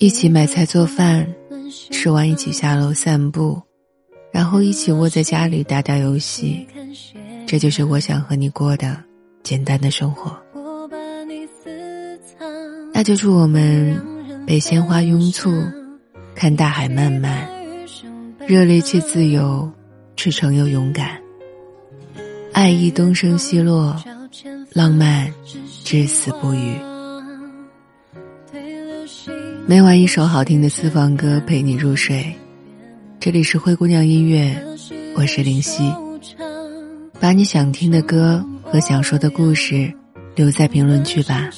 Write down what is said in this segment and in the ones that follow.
一起买菜做饭，吃完一起下楼散步，然后一起窝在家里打打游戏，这就是我想和你过的简单的生活。那就祝我们被鲜花拥簇，看大海漫漫，热烈且自由，赤诚又勇敢，爱意东升西落，浪漫至死不渝。每晚一首好听的私房歌陪你入睡，这里是灰姑娘音乐，我是林夕。把你想听的歌和想说的故事留在评论区吧。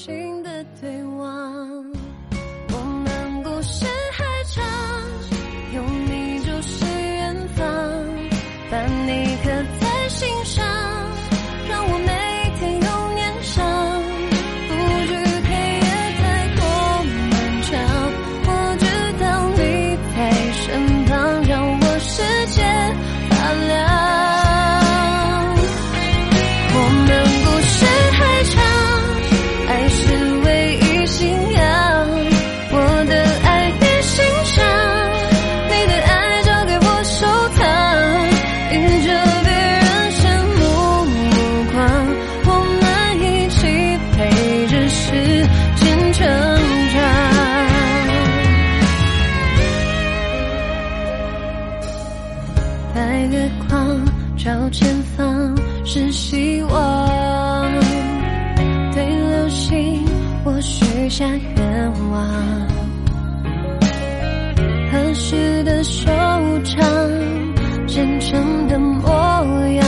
朝前方是希望，对流星我许下愿望，合适的收场，真诚的模样，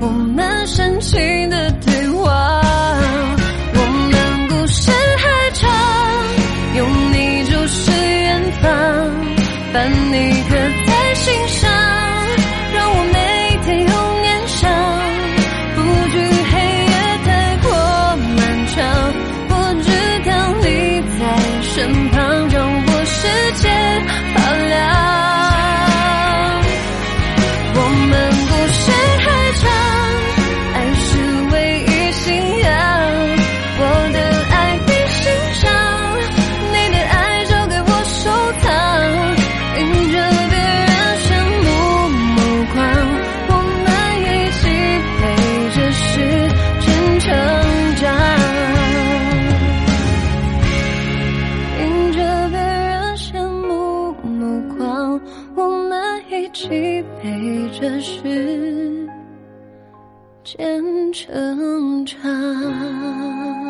我们深情期待着时间成长。